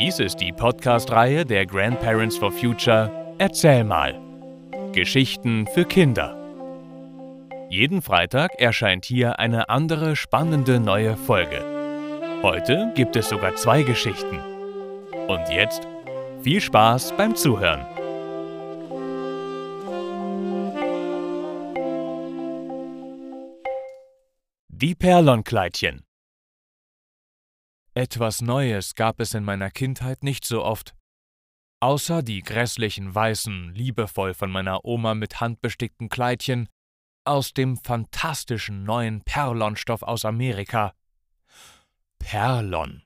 Dies ist die Podcast-Reihe der Grandparents for Future Erzähl mal. Geschichten für Kinder. Jeden Freitag erscheint hier eine andere spannende neue Folge. Heute gibt es sogar zwei Geschichten. Und jetzt viel Spaß beim Zuhören. Die Perlonkleidchen etwas Neues gab es in meiner Kindheit nicht so oft. Außer die grässlichen weißen, liebevoll von meiner Oma mit Hand bestickten Kleidchen aus dem fantastischen neuen Perlonstoff aus Amerika. Perlon.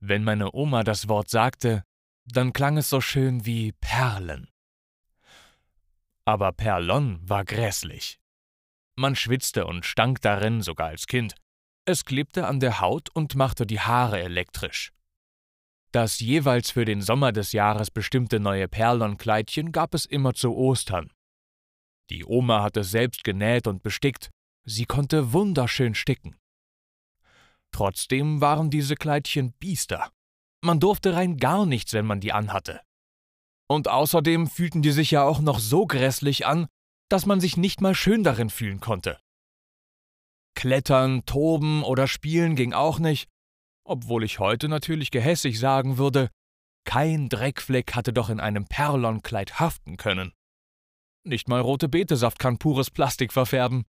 Wenn meine Oma das Wort sagte, dann klang es so schön wie Perlen. Aber Perlon war grässlich. Man schwitzte und stank darin sogar als Kind. Es klebte an der Haut und machte die Haare elektrisch. Das jeweils für den Sommer des Jahres bestimmte neue Perlonkleidchen gab es immer zu Ostern. Die Oma hatte selbst genäht und bestickt, sie konnte wunderschön sticken. Trotzdem waren diese Kleidchen Biester. Man durfte rein gar nichts, wenn man die anhatte. Und außerdem fühlten die sich ja auch noch so grässlich an, dass man sich nicht mal schön darin fühlen konnte. Klettern, toben oder spielen ging auch nicht, obwohl ich heute natürlich gehässig sagen würde, kein Dreckfleck hatte doch in einem Perlonkleid haften können. Nicht mal rote Betesaft kann pures Plastik verfärben.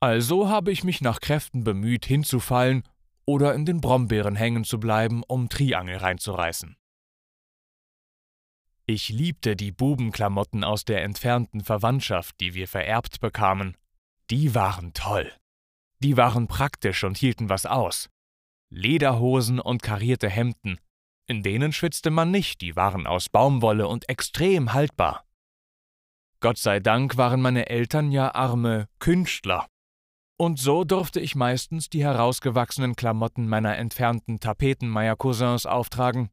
Also habe ich mich nach Kräften bemüht, hinzufallen oder in den Brombeeren hängen zu bleiben, um Triangel reinzureißen. Ich liebte die Bubenklamotten aus der entfernten Verwandtschaft, die wir vererbt bekamen. Die waren toll. Die waren praktisch und hielten was aus. Lederhosen und karierte Hemden. In denen schwitzte man nicht, die waren aus Baumwolle und extrem haltbar. Gott sei Dank waren meine Eltern ja arme Künstler. Und so durfte ich meistens die herausgewachsenen Klamotten meiner entfernten Tapetenmeier-Cousins auftragen.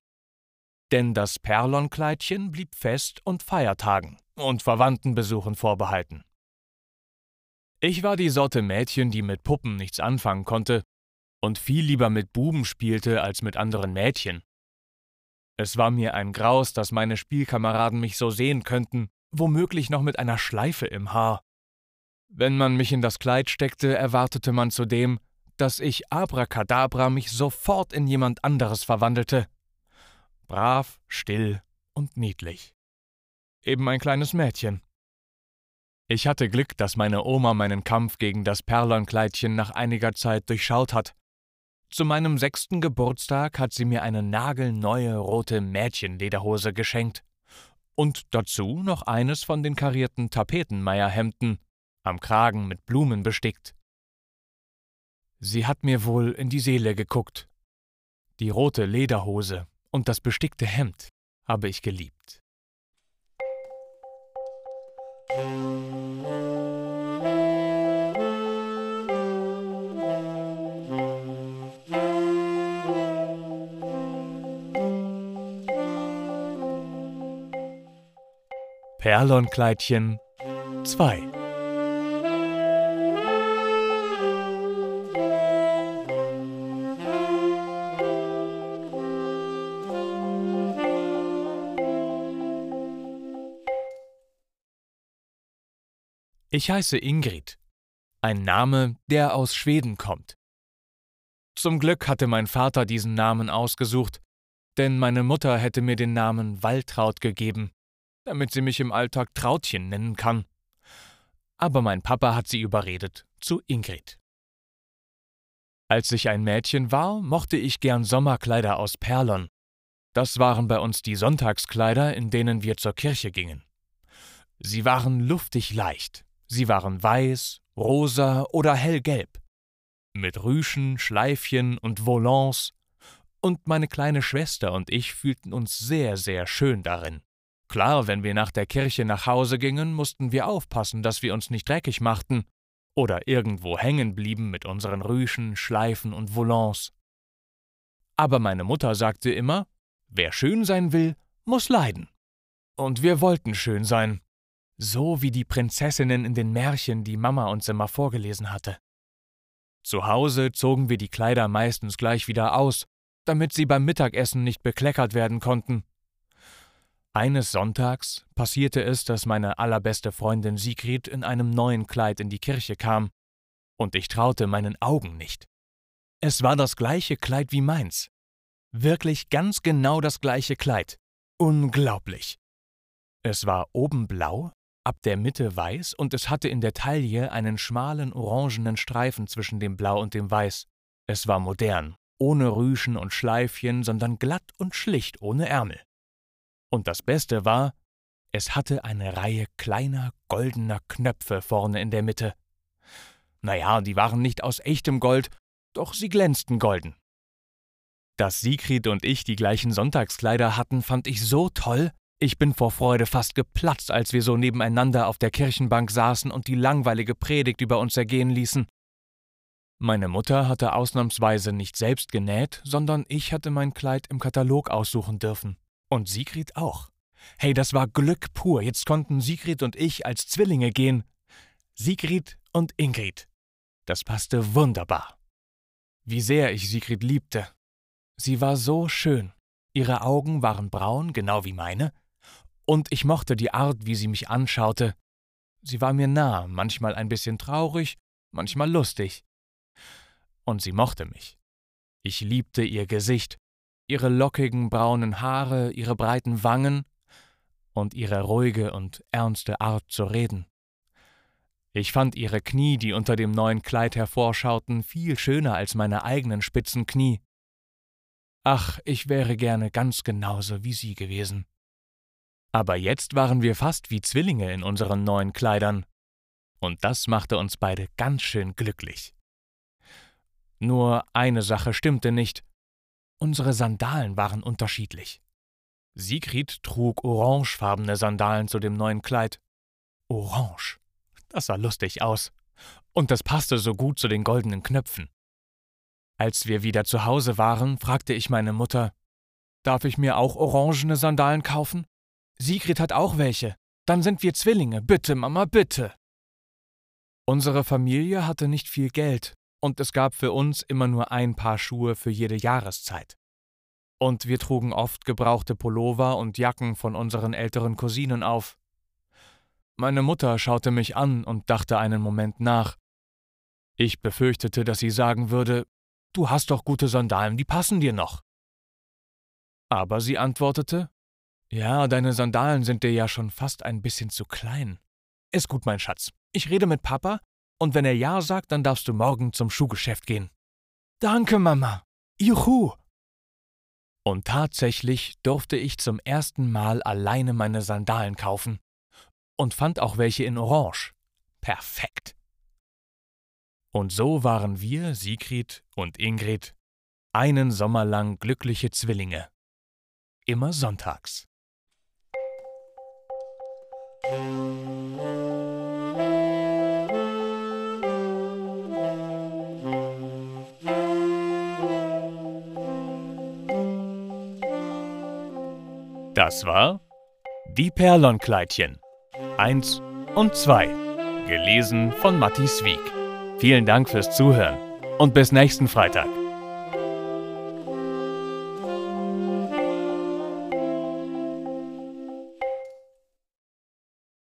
Denn das Perlonkleidchen blieb fest und Feiertagen und Verwandtenbesuchen vorbehalten. Ich war die Sorte Mädchen, die mit Puppen nichts anfangen konnte und viel lieber mit Buben spielte als mit anderen Mädchen. Es war mir ein Graus, dass meine Spielkameraden mich so sehen könnten, womöglich noch mit einer Schleife im Haar. Wenn man mich in das Kleid steckte, erwartete man zudem, dass ich abracadabra mich sofort in jemand anderes verwandelte. Brav, still und niedlich. Eben ein kleines Mädchen. Ich hatte Glück, dass meine Oma meinen Kampf gegen das Perlonkleidchen nach einiger Zeit durchschaut hat. Zu meinem sechsten Geburtstag hat sie mir eine nagelneue rote Mädchenlederhose geschenkt. Und dazu noch eines von den karierten Tapetenmeierhemden, am Kragen mit Blumen bestickt. Sie hat mir wohl in die Seele geguckt. Die rote Lederhose und das bestickte Hemd habe ich geliebt. Perlonkleidchen 2 Ich heiße Ingrid, ein Name, der aus Schweden kommt. Zum Glück hatte mein Vater diesen Namen ausgesucht, denn meine Mutter hätte mir den Namen Waltraud gegeben damit sie mich im Alltag Trautchen nennen kann. Aber mein Papa hat sie überredet zu Ingrid. Als ich ein Mädchen war, mochte ich gern Sommerkleider aus Perlon. Das waren bei uns die Sonntagskleider, in denen wir zur Kirche gingen. Sie waren luftig leicht, sie waren weiß, rosa oder hellgelb, mit Rüschen, Schleifchen und Volants, und meine kleine Schwester und ich fühlten uns sehr, sehr schön darin. Klar, wenn wir nach der Kirche nach Hause gingen, mussten wir aufpassen, dass wir uns nicht dreckig machten oder irgendwo hängen blieben mit unseren Rüschen, Schleifen und Volants. Aber meine Mutter sagte immer, wer schön sein will, muss leiden. Und wir wollten schön sein, so wie die Prinzessinnen in den Märchen, die Mama uns immer vorgelesen hatte. Zu Hause zogen wir die Kleider meistens gleich wieder aus, damit sie beim Mittagessen nicht bekleckert werden konnten. Eines Sonntags passierte es, dass meine allerbeste Freundin Sigrid in einem neuen Kleid in die Kirche kam, und ich traute meinen Augen nicht. Es war das gleiche Kleid wie meins. Wirklich ganz genau das gleiche Kleid. Unglaublich. Es war oben blau, ab der Mitte weiß und es hatte in der Taille einen schmalen orangenen Streifen zwischen dem Blau und dem Weiß. Es war modern, ohne Rüschen und Schleifchen, sondern glatt und schlicht ohne Ärmel. Und das Beste war, es hatte eine Reihe kleiner goldener Knöpfe vorne in der Mitte. Naja, die waren nicht aus echtem Gold, doch sie glänzten golden. Dass Sigrid und ich die gleichen Sonntagskleider hatten, fand ich so toll. Ich bin vor Freude fast geplatzt, als wir so nebeneinander auf der Kirchenbank saßen und die langweilige Predigt über uns ergehen ließen. Meine Mutter hatte ausnahmsweise nicht selbst genäht, sondern ich hatte mein Kleid im Katalog aussuchen dürfen. Und Sigrid auch. Hey, das war Glück pur. Jetzt konnten Sigrid und ich als Zwillinge gehen. Sigrid und Ingrid. Das passte wunderbar. Wie sehr ich Sigrid liebte. Sie war so schön. Ihre Augen waren braun, genau wie meine, und ich mochte die Art, wie sie mich anschaute. Sie war mir nah, manchmal ein bisschen traurig, manchmal lustig. Und sie mochte mich. Ich liebte ihr Gesicht, ihre lockigen braunen Haare, ihre breiten Wangen und ihre ruhige und ernste Art zu reden. Ich fand ihre Knie, die unter dem neuen Kleid hervorschauten, viel schöner als meine eigenen spitzen Knie. Ach, ich wäre gerne ganz genauso wie sie gewesen. Aber jetzt waren wir fast wie Zwillinge in unseren neuen Kleidern. Und das machte uns beide ganz schön glücklich. Nur eine Sache stimmte nicht. Unsere Sandalen waren unterschiedlich. Sigrid trug orangefarbene Sandalen zu dem neuen Kleid. Orange. Das sah lustig aus. Und das passte so gut zu den goldenen Knöpfen. Als wir wieder zu Hause waren, fragte ich meine Mutter, Darf ich mir auch orangene Sandalen kaufen? Sigrid hat auch welche. Dann sind wir Zwillinge. Bitte, Mama, bitte. Unsere Familie hatte nicht viel Geld, und es gab für uns immer nur ein Paar Schuhe für jede Jahreszeit. Und wir trugen oft gebrauchte Pullover und Jacken von unseren älteren Cousinen auf. Meine Mutter schaute mich an und dachte einen Moment nach. Ich befürchtete, dass sie sagen würde, Du hast doch gute Sandalen, die passen dir noch. Aber sie antwortete, Ja, deine Sandalen sind dir ja schon fast ein bisschen zu klein. Ist gut, mein Schatz. Ich rede mit Papa, und wenn er Ja sagt, dann darfst du morgen zum Schuhgeschäft gehen. Danke, Mama. Juhu. Und tatsächlich durfte ich zum ersten Mal alleine meine Sandalen kaufen und fand auch welche in Orange. Perfekt. Und so waren wir, Sigrid und Ingrid, einen Sommer lang glückliche Zwillinge. Immer sonntags. Das war Die Perlonkleidchen 1 und 2, gelesen von Matti Swieg. Vielen Dank fürs Zuhören und bis nächsten Freitag.